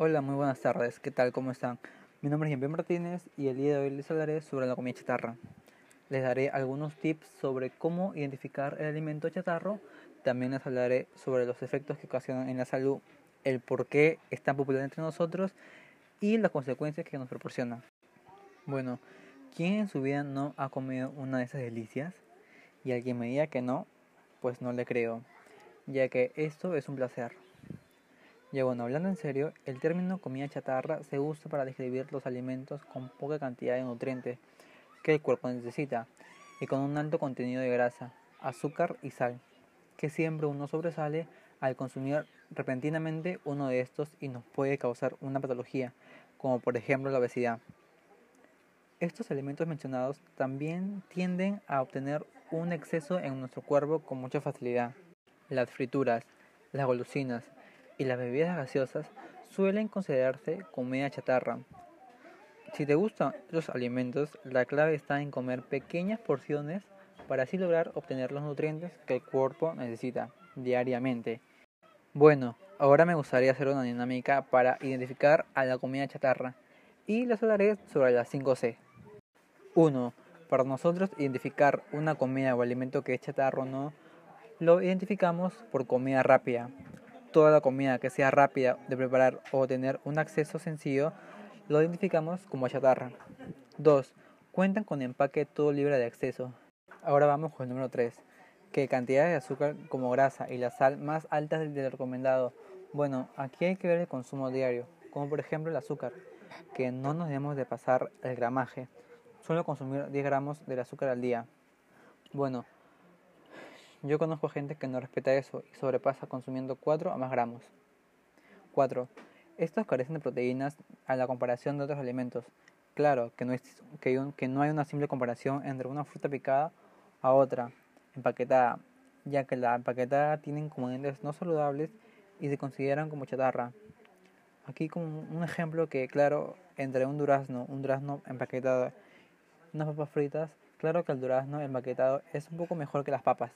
Hola, muy buenas tardes. ¿Qué tal? ¿Cómo están? Mi nombre es Jean Martínez y el día de hoy les hablaré sobre la comida chatarra. Les daré algunos tips sobre cómo identificar el alimento chatarro. También les hablaré sobre los efectos que ocasionan en la salud, el por qué es tan popular entre nosotros y las consecuencias que nos proporciona. Bueno, ¿quién en su vida no ha comido una de esas delicias? Y alguien me diga que no, pues no le creo, ya que esto es un placer. Ya bueno, hablando en serio, el término comida chatarra se usa para describir los alimentos con poca cantidad de nutrientes que el cuerpo necesita y con un alto contenido de grasa, azúcar y sal, que siempre uno sobresale al consumir repentinamente uno de estos y nos puede causar una patología, como por ejemplo la obesidad. Estos alimentos mencionados también tienden a obtener un exceso en nuestro cuerpo con mucha facilidad. Las frituras, las golosinas, y las bebidas gaseosas suelen considerarse comida chatarra. Si te gustan los alimentos, la clave está en comer pequeñas porciones para así lograr obtener los nutrientes que el cuerpo necesita diariamente. Bueno, ahora me gustaría hacer una dinámica para identificar a la comida chatarra y les hablaré sobre las 5C. 1. Para nosotros identificar una comida o alimento que es chatarra o no, lo identificamos por comida rápida toda la comida que sea rápida de preparar o tener un acceso sencillo, lo identificamos como chatarra. 2. Cuentan con empaque todo libre de acceso. Ahora vamos con el número 3. Que cantidades de azúcar como grasa y la sal más altas del recomendado. Bueno, aquí hay que ver el consumo diario, como por ejemplo el azúcar, que no nos debemos de pasar el gramaje. Solo consumir 10 gramos del azúcar al día. Bueno, yo conozco gente que no respeta eso y sobrepasa consumiendo 4 o más gramos. 4. Estos carecen de proteínas a la comparación de otros alimentos. Claro que no, es, que, no hay una simple comparación entre una fruta picada a otra empaquetada, ya que la empaquetada tiene componentes no saludables y se consideran como chatarra. Aquí como un ejemplo que claro, entre un durazno, un durazno empaquetado unas papas fritas, claro que el durazno empaquetado es un poco mejor que las papas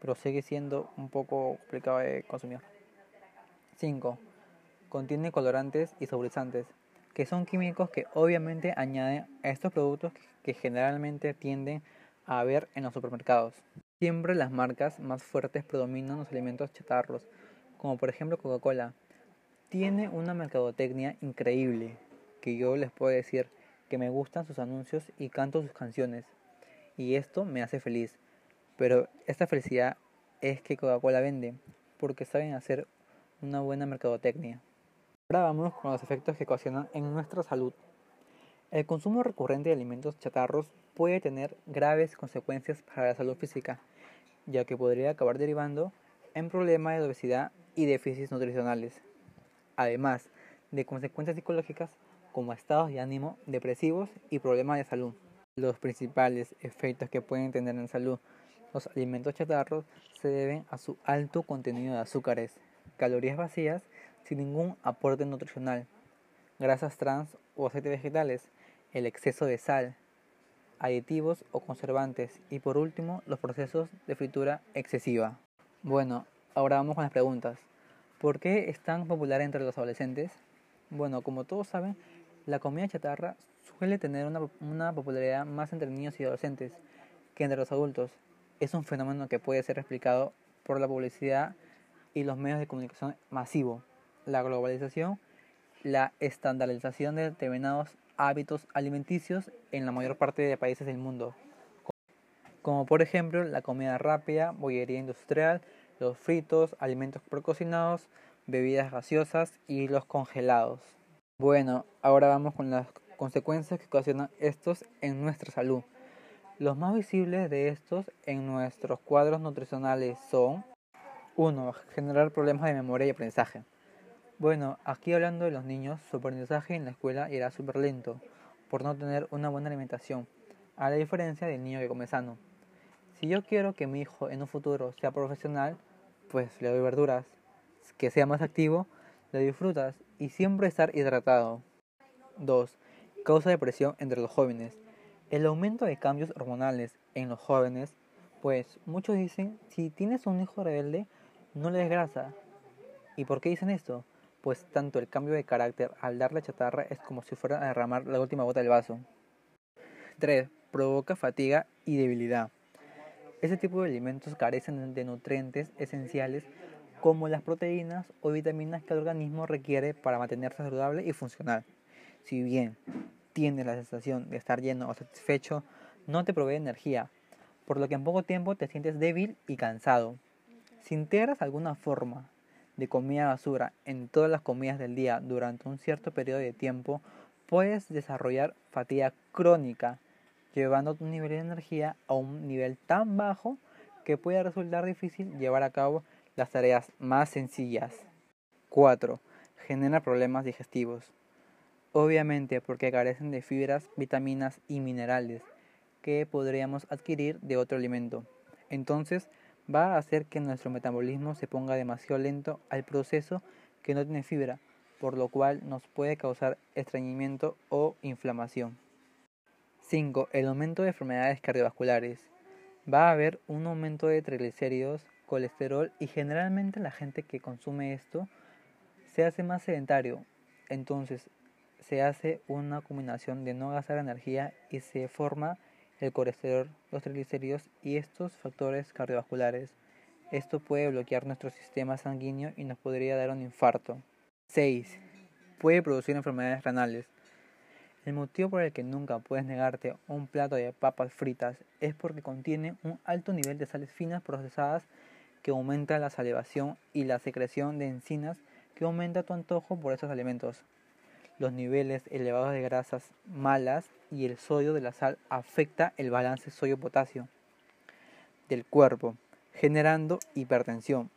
pero sigue siendo un poco complicado de consumir. 5. Contiene colorantes y saborizantes, que son químicos que obviamente añaden a estos productos que generalmente tienden a haber en los supermercados. Siempre las marcas más fuertes predominan los alimentos chatarros, como por ejemplo Coca-Cola. Tiene una mercadotecnia increíble, que yo les puedo decir que me gustan sus anuncios y canto sus canciones. Y esto me hace feliz. Pero esta felicidad es que Coca-Cola vende, porque saben hacer una buena mercadotecnia. Ahora vamos con los efectos que ocasionan en nuestra salud. El consumo recurrente de alimentos chatarros puede tener graves consecuencias para la salud física, ya que podría acabar derivando en problemas de obesidad y déficits nutricionales, además de consecuencias psicológicas como estados de ánimo depresivos y problemas de salud. Los principales efectos que pueden tener en salud los alimentos chatarros se deben a su alto contenido de azúcares, calorías vacías sin ningún aporte nutricional, grasas trans o aceites vegetales, el exceso de sal, aditivos o conservantes y por último los procesos de fritura excesiva. Bueno, ahora vamos con las preguntas. ¿Por qué es tan popular entre los adolescentes? Bueno, como todos saben, la comida chatarra suele tener una, una popularidad más entre niños y adolescentes que entre los adultos es un fenómeno que puede ser explicado por la publicidad y los medios de comunicación masivo, la globalización, la estandarización de determinados hábitos alimenticios en la mayor parte de países del mundo, como por ejemplo la comida rápida, bollería industrial, los fritos, alimentos precocinados, bebidas gaseosas y los congelados. Bueno, ahora vamos con las consecuencias que ocasionan estos en nuestra salud. Los más visibles de estos en nuestros cuadros nutricionales son 1. Generar problemas de memoria y aprendizaje. Bueno, aquí hablando de los niños, su aprendizaje en la escuela irá súper lento por no tener una buena alimentación, a la diferencia del niño que come sano. Si yo quiero que mi hijo en un futuro sea profesional, pues le doy verduras, que sea más activo, le doy frutas y siempre estar hidratado. 2. Causa depresión entre los jóvenes. El aumento de cambios hormonales en los jóvenes, pues muchos dicen, si tienes un hijo rebelde, no le des grasa. ¿Y por qué dicen esto? pues tanto el cambio de carácter al darle chatarra es como si fuera a derramar la última gota del vaso. 3. Provoca fatiga y debilidad. Este tipo de alimentos carecen de nutrientes esenciales como las proteínas o vitaminas que el organismo requiere para mantenerse saludable y funcional. Si bien tienes la sensación de estar lleno o satisfecho, no te provee energía, por lo que en poco tiempo te sientes débil y cansado. Si integras alguna forma de comida basura en todas las comidas del día durante un cierto periodo de tiempo, puedes desarrollar fatiga crónica, llevando tu nivel de energía a un nivel tan bajo que puede resultar difícil llevar a cabo las tareas más sencillas. 4. Genera problemas digestivos. Obviamente porque carecen de fibras, vitaminas y minerales que podríamos adquirir de otro alimento. Entonces, va a hacer que nuestro metabolismo se ponga demasiado lento al proceso que no tiene fibra, por lo cual nos puede causar estreñimiento o inflamación. 5. El aumento de enfermedades cardiovasculares. Va a haber un aumento de triglicéridos, colesterol y generalmente la gente que consume esto se hace más sedentario. Entonces se hace una combinación de no gastar energía y se forma el colesterol, los triglicéridos y estos factores cardiovasculares. Esto puede bloquear nuestro sistema sanguíneo y nos podría dar un infarto. 6. Puede producir enfermedades renales. El motivo por el que nunca puedes negarte un plato de papas fritas es porque contiene un alto nivel de sales finas procesadas que aumenta la salivación y la secreción de enzinas que aumenta tu antojo por esos alimentos. Los niveles elevados de grasas malas y el sodio de la sal afecta el balance sodio-potasio del cuerpo, generando hipertensión.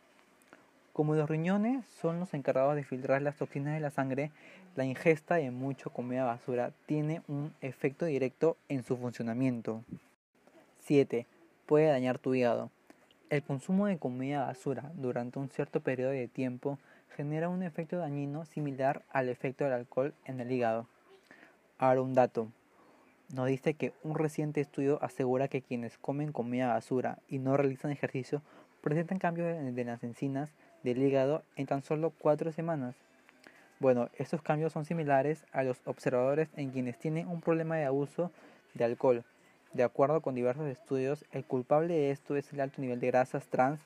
Como los riñones son los encargados de filtrar las toxinas de la sangre, la ingesta de mucha comida basura tiene un efecto directo en su funcionamiento. 7. Puede dañar tu hígado. El consumo de comida basura durante un cierto periodo de tiempo genera un efecto dañino similar al efecto del alcohol en el hígado. Ahora un dato. Nos dice que un reciente estudio asegura que quienes comen comida basura y no realizan ejercicio presentan cambios de las enzinas del hígado en tan solo cuatro semanas. Bueno, estos cambios son similares a los observadores en quienes tienen un problema de abuso de alcohol. De acuerdo con diversos estudios, el culpable de esto es el alto nivel de grasas trans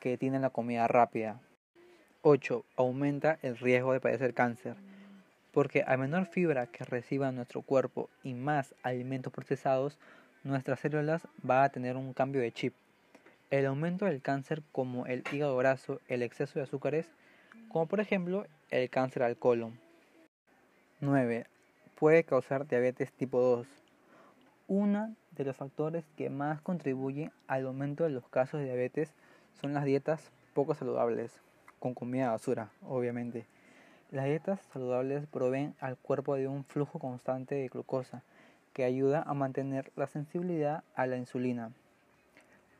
que tiene la comida rápida. 8. Aumenta el riesgo de padecer cáncer porque a menor fibra que reciba nuestro cuerpo y más alimentos procesados, nuestras células va a tener un cambio de chip. El aumento del cáncer como el hígado graso, el exceso de azúcares, como por ejemplo el cáncer al colon. 9. Puede causar diabetes tipo 2. Uno de los factores que más contribuyen al aumento de los casos de diabetes son las dietas poco saludables, con comida basura, obviamente. Las dietas saludables proveen al cuerpo de un flujo constante de glucosa que ayuda a mantener la sensibilidad a la insulina.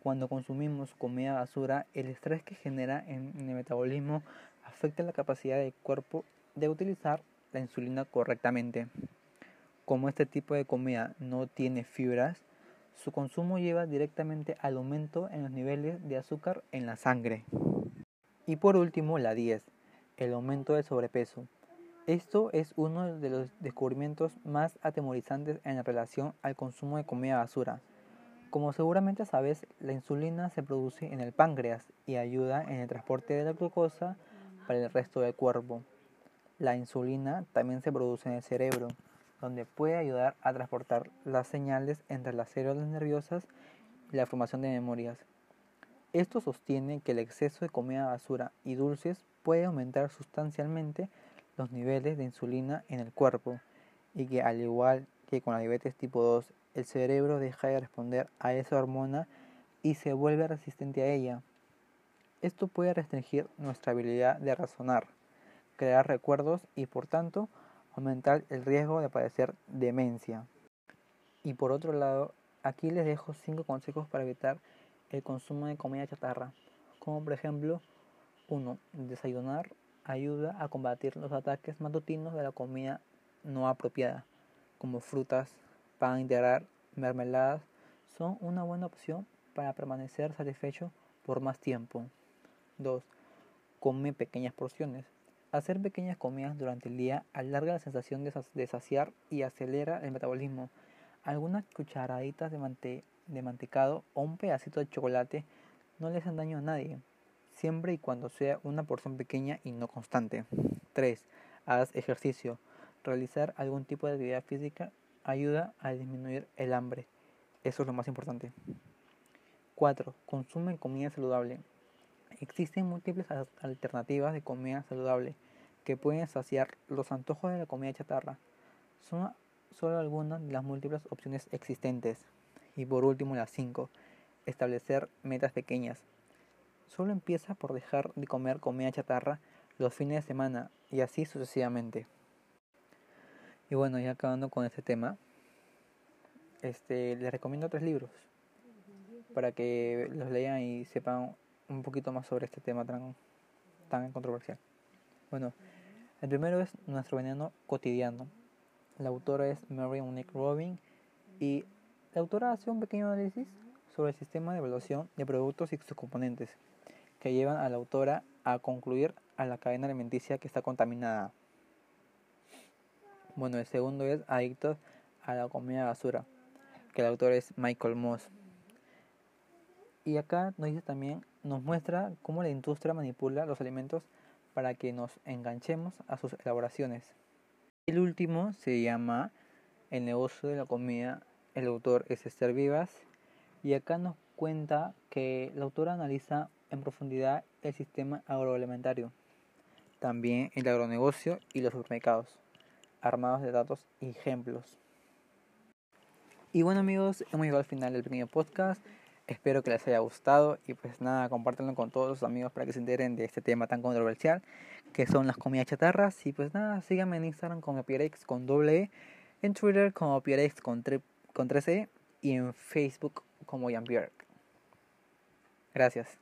Cuando consumimos comida basura, el estrés que genera en el metabolismo afecta la capacidad del cuerpo de utilizar la insulina correctamente. Como este tipo de comida no tiene fibras, su consumo lleva directamente al aumento en los niveles de azúcar en la sangre. Y por último, la 10 el aumento del sobrepeso. Esto es uno de los descubrimientos más atemorizantes en relación al consumo de comida basura. Como seguramente sabes, la insulina se produce en el páncreas y ayuda en el transporte de la glucosa para el resto del cuerpo. La insulina también se produce en el cerebro, donde puede ayudar a transportar las señales entre las células nerviosas y la formación de memorias. Esto sostiene que el exceso de comida basura y dulces puede aumentar sustancialmente los niveles de insulina en el cuerpo y que al igual que con la diabetes tipo 2, el cerebro deja de responder a esa hormona y se vuelve resistente a ella. Esto puede restringir nuestra habilidad de razonar, crear recuerdos y por tanto aumentar el riesgo de padecer demencia. Y por otro lado, aquí les dejo 5 consejos para evitar el consumo de comida chatarra, como por ejemplo 1. Desayunar ayuda a combatir los ataques matutinos de la comida no apropiada, como frutas, pan integral, mermeladas, son una buena opción para permanecer satisfecho por más tiempo. 2. Come pequeñas porciones. Hacer pequeñas comidas durante el día alarga la sensación de, saciar y acelera el metabolismo. Algunas cucharaditas de, de mantecado o un pedacito de chocolate no le hacen daño a nadie, siempre y cuando sea una porción pequeña y no constante. 3. Haz ejercicio. Realizar algún tipo de actividad física ayuda a disminuir el hambre. Eso es lo más importante. 4. Consume comida saludable. Existen múltiples alternativas de comida saludable que pueden saciar los antojos de la comida chatarra. Son solo algunas de las múltiples opciones existentes. Y por último, las 5. Establecer metas pequeñas. Solo empieza por dejar de comer comida chatarra los fines de semana y así sucesivamente. Y bueno, ya acabando con este tema, este, les recomiendo tres libros para que los lean y sepan un poquito más sobre este tema tan, tan controversial. Bueno, el primero es Nuestro Veneno Cotidiano. La autora es Mary Monique Robin y la autora hace un pequeño análisis sobre el sistema de evaluación de productos y sus componentes que llevan a la autora a concluir a la cadena alimenticia que está contaminada. Bueno, el segundo es Adictos a la comida basura, que el autor es Michael Moss. Y acá nos dice también, nos muestra cómo la industria manipula los alimentos para que nos enganchemos a sus elaboraciones. El último se llama El negocio de la comida. El autor es Esther Vivas. Y acá nos cuenta que la autora analiza en profundidad el sistema agroalimentario, también el agronegocio y los supermercados, armados de datos y ejemplos. Y bueno amigos, hemos llegado al final del pequeño podcast. Espero que les haya gustado y pues nada, compártanlo con todos los amigos para que se enteren de este tema tan controversial que son las comidas chatarras. Y pues nada, síganme en Instagram como Pierrex con doble E, en Twitter como Pierrex con, con 3 E y en Facebook como Jean Pierre. Gracias.